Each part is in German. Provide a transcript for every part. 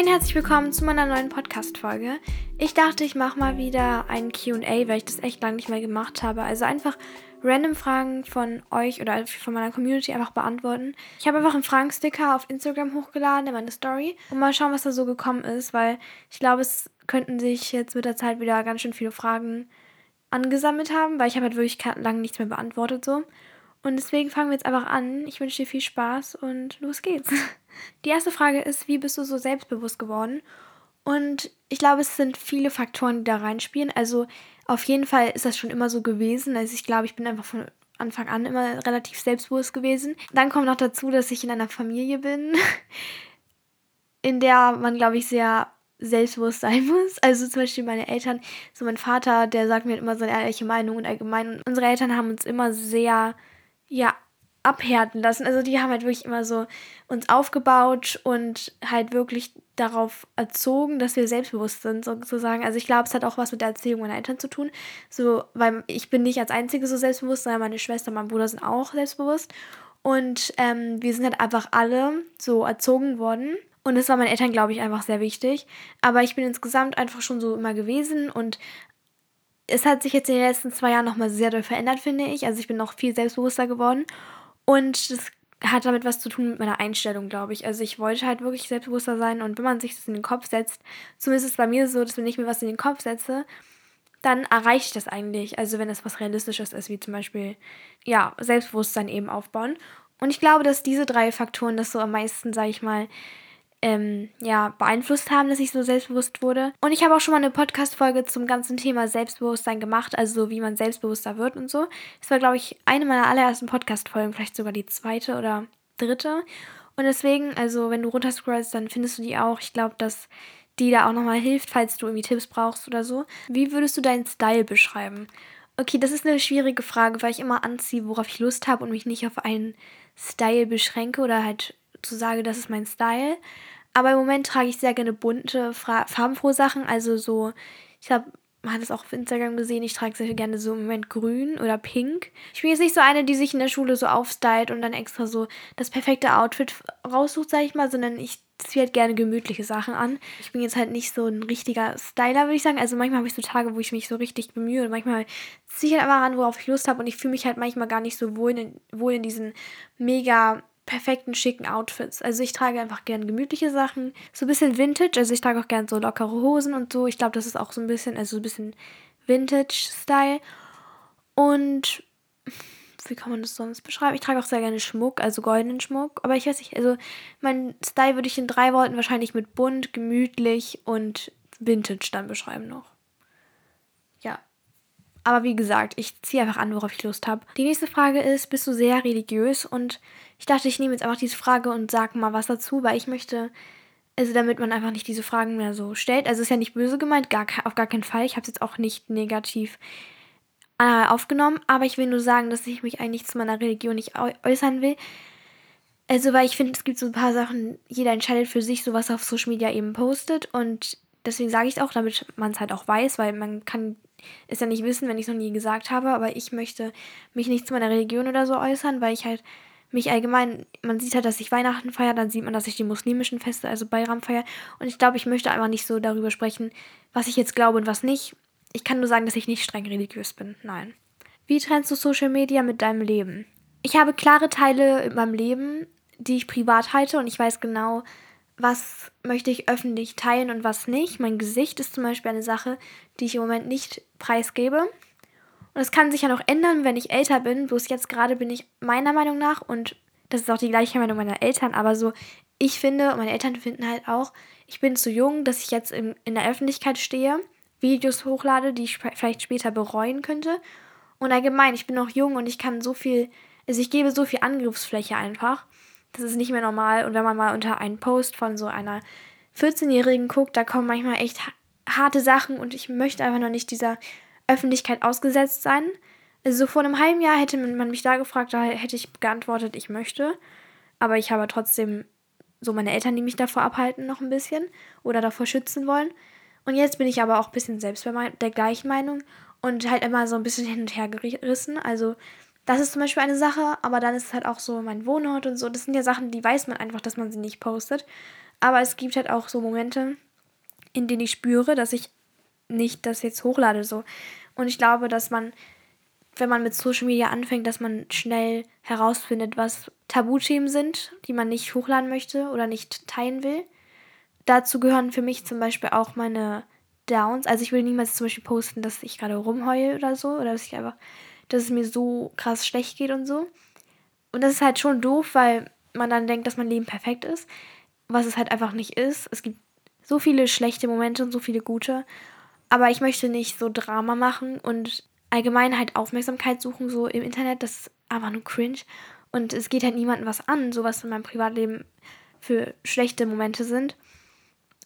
Hey und herzlich willkommen zu meiner neuen Podcast-Folge. Ich dachte, ich mache mal wieder ein QA, weil ich das echt lange nicht mehr gemacht habe. Also einfach random Fragen von euch oder von meiner Community einfach beantworten. Ich habe einfach einen Fragensticker auf Instagram hochgeladen in meine Story und mal schauen, was da so gekommen ist, weil ich glaube, es könnten sich jetzt mit der Zeit wieder ganz schön viele Fragen angesammelt haben, weil ich habe halt wirklich lange nichts mehr beantwortet so. Und deswegen fangen wir jetzt einfach an. Ich wünsche dir viel Spaß und los geht's. Die erste Frage ist, wie bist du so selbstbewusst geworden? Und ich glaube, es sind viele Faktoren, die da reinspielen. Also auf jeden Fall ist das schon immer so gewesen. Also ich glaube, ich bin einfach von Anfang an immer relativ selbstbewusst gewesen. Dann kommt noch dazu, dass ich in einer Familie bin, in der man, glaube ich, sehr selbstbewusst sein muss. Also zum Beispiel meine Eltern, so mein Vater, der sagt mir immer seine ehrliche Meinung und allgemein. Und unsere Eltern haben uns immer sehr, ja, abhärten lassen. Also die haben halt wirklich immer so uns aufgebaut und halt wirklich darauf erzogen, dass wir selbstbewusst sind, sozusagen. Also ich glaube, es hat auch was mit der Erziehung meiner Eltern zu tun. So, weil ich bin nicht als Einzige so selbstbewusst, sondern meine Schwester und mein Bruder sind auch selbstbewusst. Und ähm, wir sind halt einfach alle so erzogen worden. Und das war meinen Eltern, glaube ich, einfach sehr wichtig. Aber ich bin insgesamt einfach schon so immer gewesen und es hat sich jetzt in den letzten zwei Jahren nochmal sehr doll verändert, finde ich. Also ich bin noch viel selbstbewusster geworden. Und das hat damit was zu tun mit meiner Einstellung, glaube ich. Also ich wollte halt wirklich selbstbewusster sein und wenn man sich das in den Kopf setzt, zumindest ist es bei mir so, dass wenn ich mir was in den Kopf setze, dann erreiche ich das eigentlich. Also wenn es was Realistisches ist, wie zum Beispiel, ja, Selbstbewusstsein eben aufbauen. Und ich glaube, dass diese drei Faktoren das so am meisten, sage ich mal, ähm, ja, beeinflusst haben, dass ich so selbstbewusst wurde. Und ich habe auch schon mal eine Podcast-Folge zum ganzen Thema Selbstbewusstsein gemacht, also so wie man selbstbewusster wird und so. Das war, glaube ich, eine meiner allerersten Podcast-Folgen, vielleicht sogar die zweite oder dritte. Und deswegen, also wenn du runterscrollst, dann findest du die auch. Ich glaube, dass die da auch nochmal hilft, falls du irgendwie Tipps brauchst oder so. Wie würdest du deinen Style beschreiben? Okay, das ist eine schwierige Frage, weil ich immer anziehe, worauf ich Lust habe und mich nicht auf einen Style beschränke oder halt zu sagen, das ist mein Style. Aber im Moment trage ich sehr gerne bunte, farbenfrohe Sachen. Also so, ich habe man hat es auch auf Instagram gesehen, ich trage sehr gerne so im Moment grün oder pink. Ich bin jetzt nicht so eine, die sich in der Schule so aufstylt und dann extra so das perfekte Outfit raussucht, sag ich mal, sondern ich ziehe halt gerne gemütliche Sachen an. Ich bin jetzt halt nicht so ein richtiger Styler, würde ich sagen. Also manchmal habe ich so Tage, wo ich mich so richtig bemühe und manchmal ziehe ich halt einfach an, worauf ich Lust habe und ich fühle mich halt manchmal gar nicht so wohl in, wohl in diesen mega perfekten, schicken Outfits. Also ich trage einfach gern gemütliche Sachen. So ein bisschen Vintage. Also ich trage auch gern so lockere Hosen und so. Ich glaube, das ist auch so ein bisschen, also so ein bisschen Vintage-Style. Und wie kann man das sonst beschreiben? Ich trage auch sehr gerne Schmuck, also goldenen Schmuck. Aber ich weiß nicht, also mein Style würde ich in drei Worten wahrscheinlich mit bunt, gemütlich und Vintage dann beschreiben noch. Ja. Aber wie gesagt, ich ziehe einfach an, worauf ich Lust habe. Die nächste Frage ist, bist du sehr religiös? Und ich dachte, ich nehme jetzt einfach diese Frage und sage mal was dazu, weil ich möchte, also damit man einfach nicht diese Fragen mehr so stellt. Also ist ja nicht böse gemeint, gar, auf gar keinen Fall. Ich habe es jetzt auch nicht negativ äh, aufgenommen, aber ich will nur sagen, dass ich mich eigentlich zu meiner Religion nicht äußern will. Also, weil ich finde, es gibt so ein paar Sachen, jeder entscheidet für sich, so was auf Social Media eben postet und deswegen sage ich es auch, damit man es halt auch weiß, weil man kann es ja nicht wissen, wenn ich es noch nie gesagt habe, aber ich möchte mich nicht zu meiner Religion oder so äußern, weil ich halt mich allgemein, man sieht halt, dass ich Weihnachten feiere, dann sieht man, dass ich die muslimischen Feste, also Bayram feiere. Und ich glaube, ich möchte einfach nicht so darüber sprechen, was ich jetzt glaube und was nicht. Ich kann nur sagen, dass ich nicht streng religiös bin. Nein. Wie trennst du Social Media mit deinem Leben? Ich habe klare Teile in meinem Leben, die ich privat halte und ich weiß genau, was möchte ich öffentlich teilen und was nicht. Mein Gesicht ist zum Beispiel eine Sache, die ich im Moment nicht preisgebe. Und es kann sich ja noch ändern, wenn ich älter bin. Bloß jetzt gerade bin ich meiner Meinung nach, und das ist auch die gleiche Meinung meiner Eltern, aber so, ich finde, und meine Eltern finden halt auch, ich bin zu jung, dass ich jetzt in, in der Öffentlichkeit stehe, Videos hochlade, die ich vielleicht später bereuen könnte. Und allgemein, ich bin noch jung und ich kann so viel, also ich gebe so viel Angriffsfläche einfach. Das ist nicht mehr normal. Und wenn man mal unter einen Post von so einer 14-Jährigen guckt, da kommen manchmal echt harte Sachen und ich möchte einfach noch nicht dieser Öffentlichkeit ausgesetzt sein. Also vor einem halben Jahr hätte man mich da gefragt, da hätte ich geantwortet, ich möchte. Aber ich habe trotzdem so meine Eltern, die mich davor abhalten, noch ein bisschen oder davor schützen wollen. Und jetzt bin ich aber auch ein bisschen selbst der gleichen Meinung und halt immer so ein bisschen hin und her gerissen. Also, das ist zum Beispiel eine Sache, aber dann ist es halt auch so mein Wohnort und so. Das sind ja Sachen, die weiß man einfach, dass man sie nicht postet. Aber es gibt halt auch so Momente, in denen ich spüre, dass ich nicht das jetzt hochlade so. Und ich glaube, dass man, wenn man mit Social Media anfängt, dass man schnell herausfindet, was Tabuthemen sind, die man nicht hochladen möchte oder nicht teilen will. Dazu gehören für mich zum Beispiel auch meine Downs. Also ich will niemals zum Beispiel posten, dass ich gerade rumheule oder so. Oder dass ich einfach, dass es mir so krass schlecht geht und so. Und das ist halt schon doof, weil man dann denkt, dass mein Leben perfekt ist. Was es halt einfach nicht ist. Es gibt so viele schlechte Momente und so viele gute. Aber ich möchte nicht so Drama machen und allgemein halt Aufmerksamkeit suchen, so im Internet. Das ist einfach nur cringe. Und es geht halt niemandem was an, so was in meinem Privatleben für schlechte Momente sind.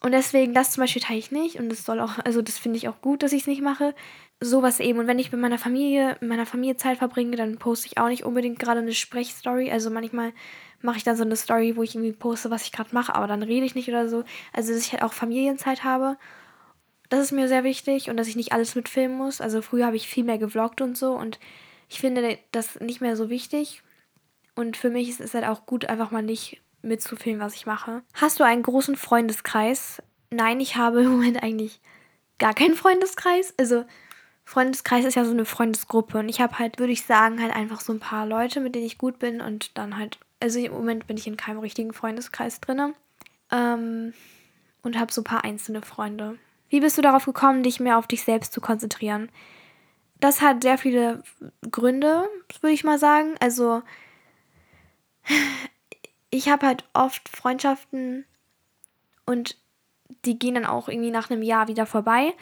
Und deswegen, das zum Beispiel teile ich nicht. Und das soll auch, also das finde ich auch gut, dass ich es nicht mache. Sowas eben. Und wenn ich mit meiner Familie, meiner Familie Zeit verbringe, dann poste ich auch nicht unbedingt gerade eine Sprechstory. Also manchmal mache ich dann so eine Story, wo ich irgendwie poste, was ich gerade mache, aber dann rede ich nicht oder so. Also dass ich halt auch Familienzeit habe. Das ist mir sehr wichtig und dass ich nicht alles mitfilmen muss. Also früher habe ich viel mehr gevloggt und so und ich finde das nicht mehr so wichtig. Und für mich ist es halt auch gut, einfach mal nicht mitzufilmen, was ich mache. Hast du einen großen Freundeskreis? Nein, ich habe im Moment eigentlich gar keinen Freundeskreis. Also Freundeskreis ist ja so eine Freundesgruppe und ich habe halt, würde ich sagen, halt einfach so ein paar Leute, mit denen ich gut bin und dann halt, also im Moment bin ich in keinem richtigen Freundeskreis drin ähm, und habe so ein paar einzelne Freunde. Wie bist du darauf gekommen, dich mehr auf dich selbst zu konzentrieren? Das hat sehr viele Gründe, würde ich mal sagen. Also ich habe halt oft Freundschaften und die gehen dann auch irgendwie nach einem Jahr wieder vorbei.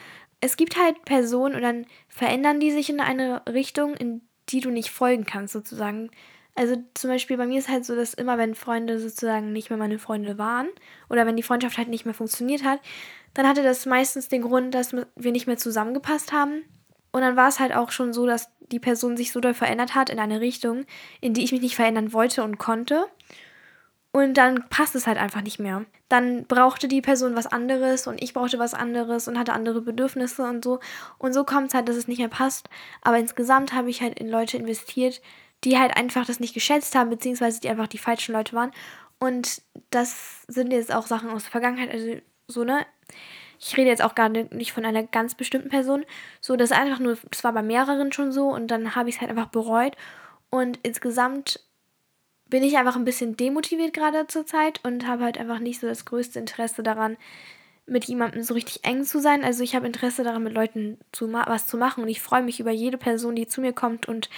Es gibt halt Personen und dann verändern die sich in eine Richtung, in die du nicht folgen kannst, sozusagen. Also zum Beispiel bei mir ist halt so, dass immer wenn Freunde sozusagen nicht mehr meine Freunde waren oder wenn die Freundschaft halt nicht mehr funktioniert hat, dann hatte das meistens den Grund, dass wir nicht mehr zusammengepasst haben. Und dann war es halt auch schon so, dass die Person sich so doll verändert hat in eine Richtung, in die ich mich nicht verändern wollte und konnte. Und dann passt es halt einfach nicht mehr. Dann brauchte die Person was anderes und ich brauchte was anderes und hatte andere Bedürfnisse und so. Und so kommt es halt, dass es nicht mehr passt. Aber insgesamt habe ich halt in Leute investiert, die halt einfach das nicht geschätzt haben, beziehungsweise die einfach die falschen Leute waren. Und das sind jetzt auch Sachen aus der Vergangenheit, also so, ne? Ich rede jetzt auch gar nicht von einer ganz bestimmten Person. So, das ist einfach nur, das war bei mehreren schon so und dann habe ich es halt einfach bereut. Und insgesamt bin ich einfach ein bisschen demotiviert gerade zur Zeit und habe halt einfach nicht so das größte Interesse daran, mit jemandem so richtig eng zu sein. Also ich habe Interesse daran, mit Leuten zu was zu machen und ich freue mich über jede Person, die zu mir kommt und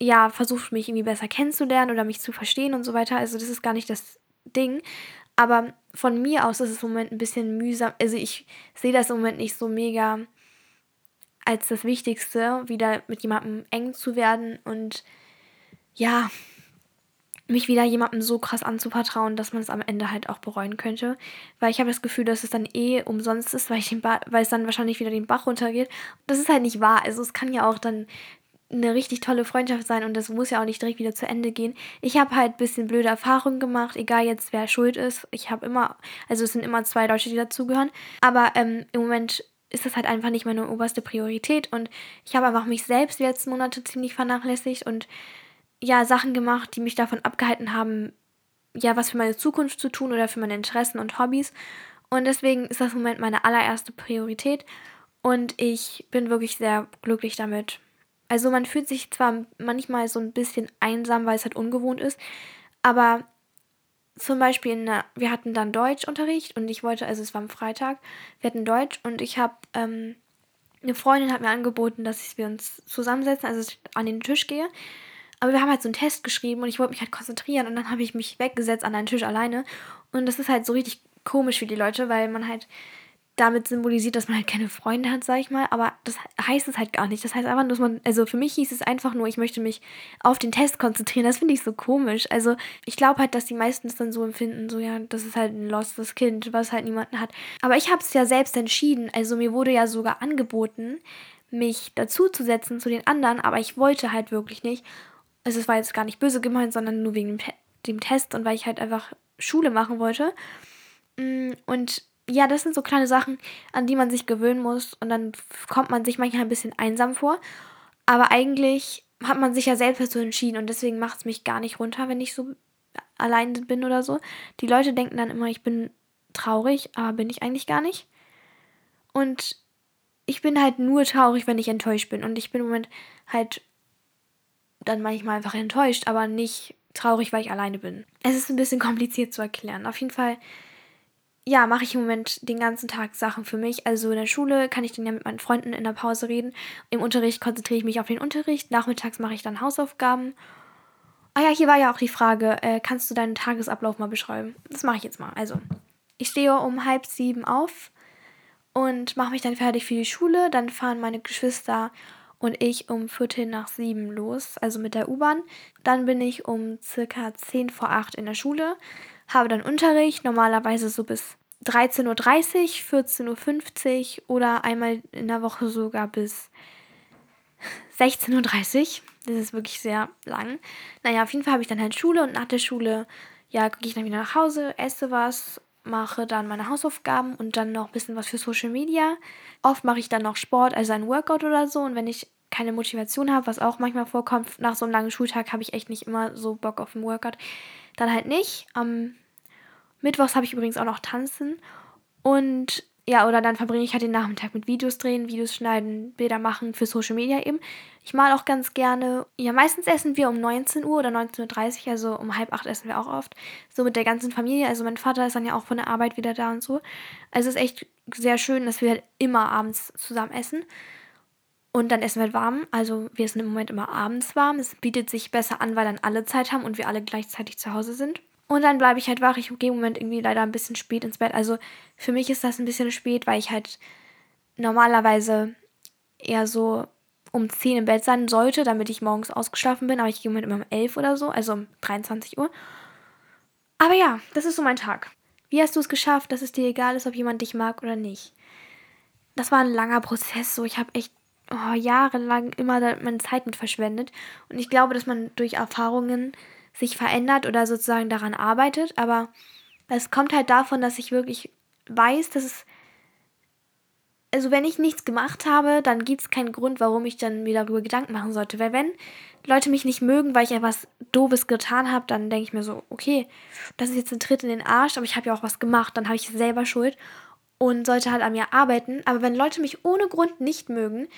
ja, versucht mich irgendwie besser kennenzulernen oder mich zu verstehen und so weiter. Also das ist gar nicht das Ding. Aber von mir aus ist es im Moment ein bisschen mühsam. Also ich sehe das im Moment nicht so mega als das Wichtigste, wieder mit jemandem eng zu werden und ja, mich wieder jemandem so krass anzuvertrauen, dass man es am Ende halt auch bereuen könnte. Weil ich habe das Gefühl, dass es dann eh umsonst ist, weil, ich den weil es dann wahrscheinlich wieder den Bach runtergeht. Das ist halt nicht wahr. Also es kann ja auch dann eine richtig tolle Freundschaft sein und das muss ja auch nicht direkt wieder zu Ende gehen. Ich habe halt ein bisschen blöde Erfahrungen gemacht, egal jetzt wer schuld ist. Ich habe immer, also es sind immer zwei Leute, die dazugehören. Aber ähm, im Moment ist das halt einfach nicht meine oberste Priorität und ich habe einfach mich selbst die letzten Monate ziemlich vernachlässigt und ja, Sachen gemacht, die mich davon abgehalten haben, ja, was für meine Zukunft zu tun oder für meine Interessen und Hobbys. Und deswegen ist das im Moment meine allererste Priorität. Und ich bin wirklich sehr glücklich damit. Also man fühlt sich zwar manchmal so ein bisschen einsam, weil es halt ungewohnt ist, aber zum Beispiel, der, wir hatten dann Deutschunterricht und ich wollte, also es war am Freitag, wir hatten Deutsch und ich habe, ähm, eine Freundin hat mir angeboten, dass wir uns zusammensetzen, also an den Tisch gehe aber wir haben halt so einen Test geschrieben und ich wollte mich halt konzentrieren und dann habe ich mich weggesetzt an einen Tisch alleine. Und das ist halt so richtig komisch für die Leute, weil man halt damit symbolisiert, dass man halt keine Freunde hat, sag ich mal. Aber das heißt es halt gar nicht. Das heißt einfach dass man, also für mich hieß es einfach nur, ich möchte mich auf den Test konzentrieren. Das finde ich so komisch. Also ich glaube halt, dass die meisten es dann so empfinden, so ja, das ist halt ein lostes Kind, was halt niemanden hat. Aber ich habe es ja selbst entschieden. Also mir wurde ja sogar angeboten, mich dazu zu setzen zu den anderen, aber ich wollte halt wirklich nicht. Also es war jetzt gar nicht böse gemeint, sondern nur wegen dem, dem Test und weil ich halt einfach Schule machen wollte. Mm, und ja, das sind so kleine Sachen, an die man sich gewöhnen muss und dann kommt man sich manchmal ein bisschen einsam vor. Aber eigentlich hat man sich ja selbst dazu entschieden und deswegen macht es mich gar nicht runter, wenn ich so allein bin oder so. Die Leute denken dann immer, ich bin traurig, aber bin ich eigentlich gar nicht. Und ich bin halt nur traurig, wenn ich enttäuscht bin. Und ich bin im Moment halt dann manchmal einfach enttäuscht, aber nicht traurig, weil ich alleine bin. Es ist ein bisschen kompliziert zu erklären. Auf jeden Fall, ja, mache ich im Moment den ganzen Tag Sachen für mich. Also in der Schule kann ich dann ja mit meinen Freunden in der Pause reden. Im Unterricht konzentriere ich mich auf den Unterricht. Nachmittags mache ich dann Hausaufgaben. Ah ja, hier war ja auch die Frage, äh, kannst du deinen Tagesablauf mal beschreiben? Das mache ich jetzt mal. Also, ich stehe um halb sieben auf und mache mich dann fertig für die Schule. Dann fahren meine Geschwister und ich um Viertel nach sieben los, also mit der U-Bahn. Dann bin ich um circa zehn vor acht in der Schule, habe dann Unterricht, normalerweise so bis 13.30 Uhr, 14.50 Uhr oder einmal in der Woche sogar bis 16.30 Uhr. Das ist wirklich sehr lang. Naja, auf jeden Fall habe ich dann halt Schule und nach der Schule, ja, gehe ich dann wieder nach Hause, esse was mache dann meine Hausaufgaben und dann noch ein bisschen was für Social Media. Oft mache ich dann noch Sport, also ein Workout oder so. Und wenn ich keine Motivation habe, was auch manchmal vorkommt, nach so einem langen Schultag habe ich echt nicht immer so Bock auf ein Workout. Dann halt nicht. Am Mittwochs habe ich übrigens auch noch Tanzen. Und ja, oder dann verbringe ich halt den Nachmittag mit Videos drehen, Videos schneiden, Bilder machen für Social Media eben. Ich mal auch ganz gerne. Ja, meistens essen wir um 19 Uhr oder 19.30 Uhr, also um halb acht essen wir auch oft. So mit der ganzen Familie. Also mein Vater ist dann ja auch von der Arbeit wieder da und so. Also es ist echt sehr schön, dass wir halt immer abends zusammen essen. Und dann essen wir halt warm. Also wir essen im Moment immer abends warm. Es bietet sich besser an, weil dann alle Zeit haben und wir alle gleichzeitig zu Hause sind. Und dann bleibe ich halt wach. Ich gehe im Moment irgendwie leider ein bisschen spät ins Bett. Also für mich ist das ein bisschen spät, weil ich halt normalerweise eher so um 10 im Bett sein sollte, damit ich morgens ausgeschlafen bin. Aber ich gehe im Moment immer um 11 oder so, also um 23 Uhr. Aber ja, das ist so mein Tag. Wie hast du es geschafft, dass es dir egal ist, ob jemand dich mag oder nicht? Das war ein langer Prozess. So, ich habe echt oh, jahrelang immer meine Zeit mit verschwendet. Und ich glaube, dass man durch Erfahrungen sich verändert oder sozusagen daran arbeitet, aber es kommt halt davon, dass ich wirklich weiß, dass es. Also, wenn ich nichts gemacht habe, dann gibt es keinen Grund, warum ich dann mir darüber Gedanken machen sollte. Weil, wenn Leute mich nicht mögen, weil ich etwas Doofes getan habe, dann denke ich mir so, okay, das ist jetzt ein Tritt in den Arsch, aber ich habe ja auch was gemacht, dann habe ich selber Schuld und sollte halt an mir arbeiten. Aber wenn Leute mich ohne Grund nicht mögen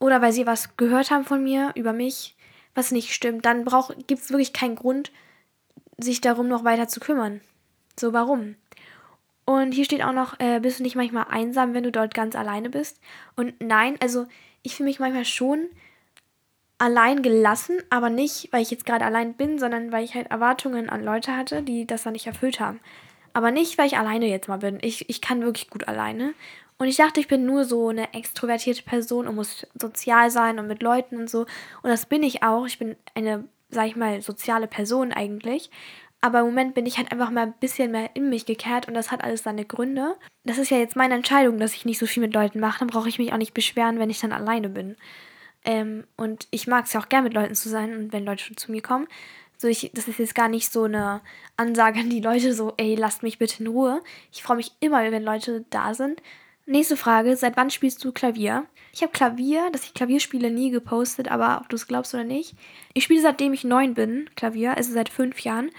oder weil sie was gehört haben von mir, über mich, was nicht stimmt, dann gibt es wirklich keinen Grund, sich darum noch weiter zu kümmern. So, warum? Und hier steht auch noch, äh, bist du nicht manchmal einsam, wenn du dort ganz alleine bist? Und nein, also ich fühle mich manchmal schon allein gelassen, aber nicht, weil ich jetzt gerade allein bin, sondern weil ich halt Erwartungen an Leute hatte, die das dann nicht erfüllt haben. Aber nicht, weil ich alleine jetzt mal bin. Ich, ich kann wirklich gut alleine. Und ich dachte, ich bin nur so eine extrovertierte Person und muss sozial sein und mit Leuten und so. Und das bin ich auch. Ich bin eine, sag ich mal, soziale Person eigentlich. Aber im Moment bin ich halt einfach mal ein bisschen mehr in mich gekehrt und das hat alles seine Gründe. Das ist ja jetzt meine Entscheidung, dass ich nicht so viel mit Leuten mache. Dann brauche ich mich auch nicht beschweren, wenn ich dann alleine bin. Ähm, und ich mag es ja auch gern mit Leuten zu sein und wenn Leute schon zu mir kommen. So ich, das ist jetzt gar nicht so eine Ansage an die Leute, so, ey, lasst mich bitte in Ruhe. Ich freue mich immer, wenn Leute da sind. Nächste Frage, seit wann spielst du Klavier? Ich habe Klavier, dass ich Klavier spiele, nie gepostet, aber ob du es glaubst oder nicht. Ich spiele seitdem ich neun bin, Klavier, also seit fünf Jahren.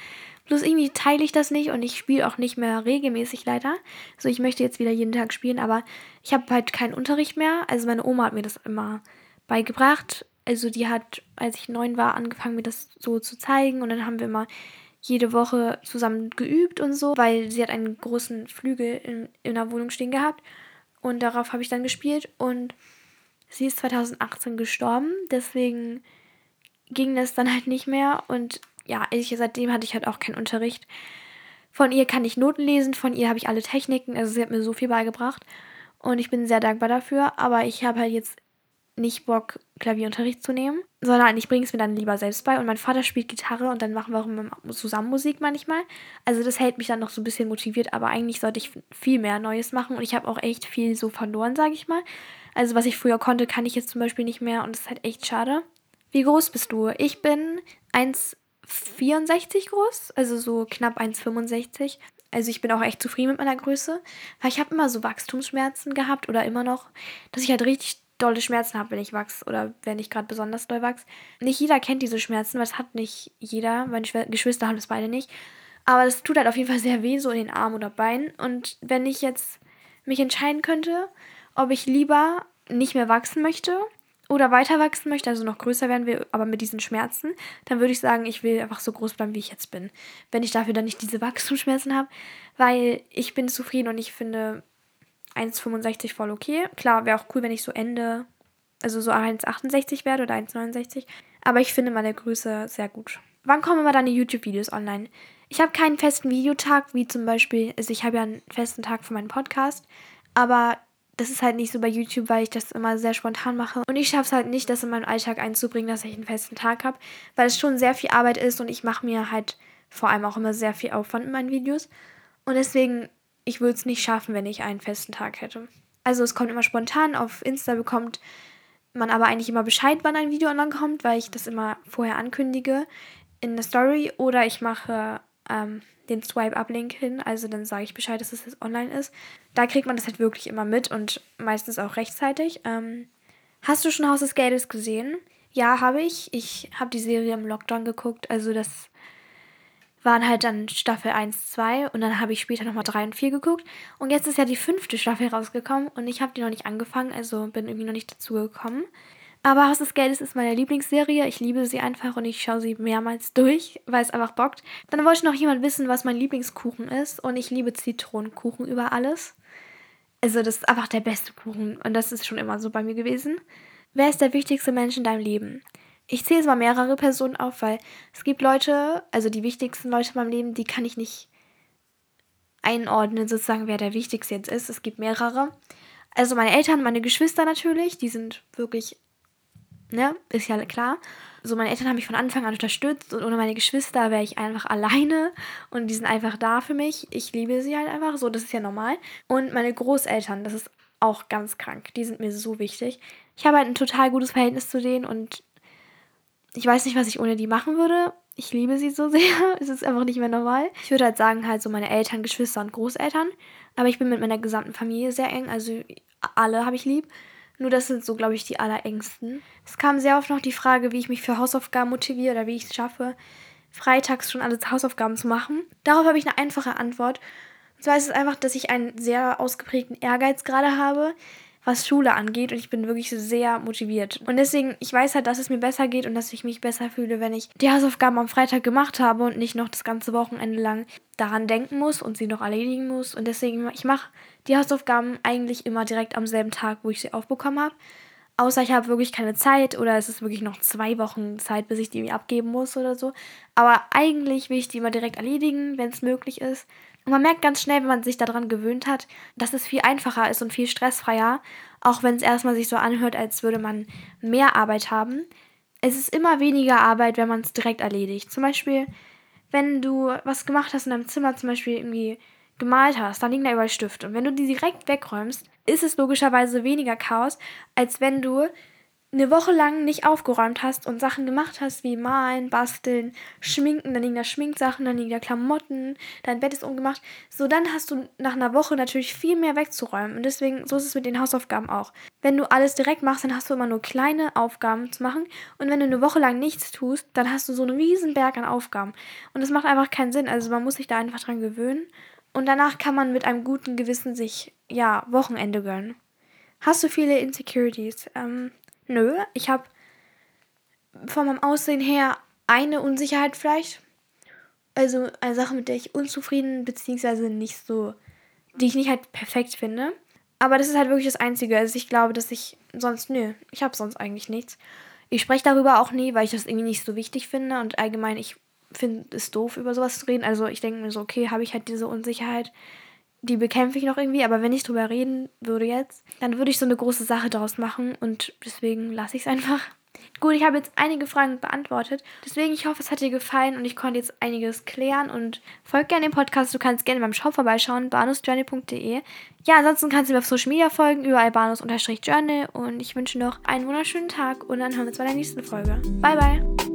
Bloß irgendwie teile ich das nicht und ich spiele auch nicht mehr regelmäßig leider. So, ich möchte jetzt wieder jeden Tag spielen, aber ich habe halt keinen Unterricht mehr. Also meine Oma hat mir das immer beigebracht. Also die hat, als ich neun war, angefangen, mir das so zu zeigen und dann haben wir immer jede Woche zusammen geübt und so, weil sie hat einen großen Flügel in, in der Wohnung stehen gehabt. Und darauf habe ich dann gespielt und sie ist 2018 gestorben, deswegen ging das dann halt nicht mehr. Und ja, ich, seitdem hatte ich halt auch keinen Unterricht. Von ihr kann ich Noten lesen, von ihr habe ich alle Techniken, also sie hat mir so viel beigebracht. Und ich bin sehr dankbar dafür, aber ich habe halt jetzt nicht Bock, Klavierunterricht zu nehmen, sondern ich bringe es mir dann lieber selbst bei. Und mein Vater spielt Gitarre und dann machen wir auch zusammen Musik manchmal. Also das hält mich dann noch so ein bisschen motiviert, aber eigentlich sollte ich viel mehr Neues machen und ich habe auch echt viel so verloren, sage ich mal. Also was ich früher konnte, kann ich jetzt zum Beispiel nicht mehr und das ist halt echt schade. Wie groß bist du? Ich bin 1,64 groß, also so knapp 1,65. Also ich bin auch echt zufrieden mit meiner Größe, weil ich habe immer so Wachstumsschmerzen gehabt oder immer noch, dass ich halt richtig dolle Schmerzen habe, wenn ich wachse oder wenn ich gerade besonders doll wachse. Nicht jeder kennt diese Schmerzen, weil es hat nicht jeder. Meine Geschwister haben das beide nicht. Aber das tut halt auf jeden Fall sehr weh, so in den Armen oder Beinen. Und wenn ich jetzt mich entscheiden könnte, ob ich lieber nicht mehr wachsen möchte oder weiter wachsen möchte, also noch größer werden will, aber mit diesen Schmerzen, dann würde ich sagen, ich will einfach so groß bleiben, wie ich jetzt bin. Wenn ich dafür dann nicht diese Wachstumsschmerzen habe, weil ich bin zufrieden und ich finde 1,65 voll okay. Klar, wäre auch cool, wenn ich so Ende, also so 1,68 werde oder 1,69. Aber ich finde meine Größe sehr gut. Wann kommen immer deine YouTube-Videos online? Ich habe keinen festen Videotag, wie zum Beispiel, also ich habe ja einen festen Tag für meinen Podcast, aber das ist halt nicht so bei YouTube, weil ich das immer sehr spontan mache. Und ich schaffe es halt nicht, das in meinen Alltag einzubringen, dass ich einen festen Tag habe, weil es schon sehr viel Arbeit ist und ich mache mir halt vor allem auch immer sehr viel Aufwand in meinen Videos. Und deswegen, ich würde es nicht schaffen, wenn ich einen festen Tag hätte. Also es kommt immer spontan. Auf Insta bekommt man aber eigentlich immer Bescheid, wann ein Video online kommt, weil ich das immer vorher ankündige in der Story oder ich mache ähm, den Swipe-Up-Link hin. Also dann sage ich Bescheid, dass es jetzt online ist. Da kriegt man das halt wirklich immer mit und meistens auch rechtzeitig. Ähm, hast du schon Haus des Geldes gesehen? Ja, habe ich. Ich habe die Serie im Lockdown geguckt. Also das waren halt dann Staffel 1, 2 und dann habe ich später nochmal 3 und 4 geguckt. Und jetzt ist ja die fünfte Staffel rausgekommen und ich habe die noch nicht angefangen, also bin irgendwie noch nicht dazu gekommen. Aber Haus des Geldes ist meine Lieblingsserie. Ich liebe sie einfach und ich schaue sie mehrmals durch, weil es einfach bockt. Dann wollte noch jemand wissen, was mein Lieblingskuchen ist. Und ich liebe Zitronenkuchen über alles. Also, das ist einfach der beste Kuchen. Und das ist schon immer so bei mir gewesen. Wer ist der wichtigste Mensch in deinem Leben? Ich zähle jetzt mal mehrere Personen auf, weil es gibt Leute, also die wichtigsten Leute in meinem Leben, die kann ich nicht einordnen, sozusagen, wer der wichtigste jetzt ist. Es gibt mehrere. Also meine Eltern, meine Geschwister natürlich, die sind wirklich ne, ist ja klar. So, meine Eltern haben mich von Anfang an unterstützt und ohne meine Geschwister wäre ich einfach alleine und die sind einfach da für mich. Ich liebe sie halt einfach, so, das ist ja normal. Und meine Großeltern, das ist auch ganz krank. Die sind mir so wichtig. Ich habe halt ein total gutes Verhältnis zu denen und ich weiß nicht, was ich ohne die machen würde. Ich liebe sie so sehr. es ist einfach nicht mehr normal. Ich würde halt sagen, halt so meine Eltern, Geschwister und Großeltern. Aber ich bin mit meiner gesamten Familie sehr eng. Also alle habe ich lieb. Nur das sind so, glaube ich, die allerängsten. Es kam sehr oft noch die Frage, wie ich mich für Hausaufgaben motiviere oder wie ich es schaffe, freitags schon alle Hausaufgaben zu machen. Darauf habe ich eine einfache Antwort. Und zwar ist es einfach, dass ich einen sehr ausgeprägten Ehrgeiz gerade habe, was Schule angeht und ich bin wirklich sehr motiviert. Und deswegen, ich weiß halt, dass es mir besser geht und dass ich mich besser fühle, wenn ich die Hausaufgaben am Freitag gemacht habe und nicht noch das ganze Wochenende lang daran denken muss und sie noch erledigen muss. Und deswegen, ich mache die Hausaufgaben eigentlich immer direkt am selben Tag, wo ich sie aufbekommen habe. Außer ich habe wirklich keine Zeit oder es ist wirklich noch zwei Wochen Zeit, bis ich die abgeben muss oder so. Aber eigentlich will ich die immer direkt erledigen, wenn es möglich ist. Und man merkt ganz schnell, wenn man sich daran gewöhnt hat, dass es viel einfacher ist und viel stressfreier, auch wenn es erstmal sich so anhört, als würde man mehr Arbeit haben. Es ist immer weniger Arbeit, wenn man es direkt erledigt. Zum Beispiel, wenn du was gemacht hast in deinem Zimmer, zum Beispiel irgendwie gemalt hast, dann liegen da überall Stifte. Und wenn du die direkt wegräumst, ist es logischerweise weniger Chaos, als wenn du eine Woche lang nicht aufgeräumt hast und Sachen gemacht hast wie malen, basteln, schminken, dann liegen da Schminksachen, dann liegen da Klamotten, dein Bett ist umgemacht, so dann hast du nach einer Woche natürlich viel mehr wegzuräumen. Und deswegen so ist es mit den Hausaufgaben auch. Wenn du alles direkt machst, dann hast du immer nur kleine Aufgaben zu machen. Und wenn du eine Woche lang nichts tust, dann hast du so einen riesen Berg an Aufgaben. Und das macht einfach keinen Sinn, also man muss sich da einfach dran gewöhnen und danach kann man mit einem guten Gewissen sich ja Wochenende gönnen. Hast du viele Insecurities? Ähm, Nö, ich habe von meinem Aussehen her eine Unsicherheit vielleicht. Also eine Sache, mit der ich unzufrieden beziehungsweise nicht so, die ich nicht halt perfekt finde. Aber das ist halt wirklich das Einzige. Also ich glaube, dass ich sonst, nö, ich habe sonst eigentlich nichts. Ich spreche darüber auch nie, weil ich das irgendwie nicht so wichtig finde und allgemein, ich finde es doof, über sowas zu reden. Also ich denke mir so, okay, habe ich halt diese Unsicherheit die bekämpfe ich noch irgendwie, aber wenn ich drüber reden würde jetzt, dann würde ich so eine große Sache daraus machen und deswegen lasse ich es einfach. Gut, ich habe jetzt einige Fragen beantwortet. Deswegen, ich hoffe, es hat dir gefallen und ich konnte jetzt einiges klären. Und folg gerne dem Podcast. Du kannst gerne beim Shop vorbeischauen, banusjourney.de. Ja, ansonsten kannst du mir auf Social Media folgen, überall banus-journey. Und ich wünsche noch einen wunderschönen Tag und dann hören wir uns bei der nächsten Folge. Bye, bye.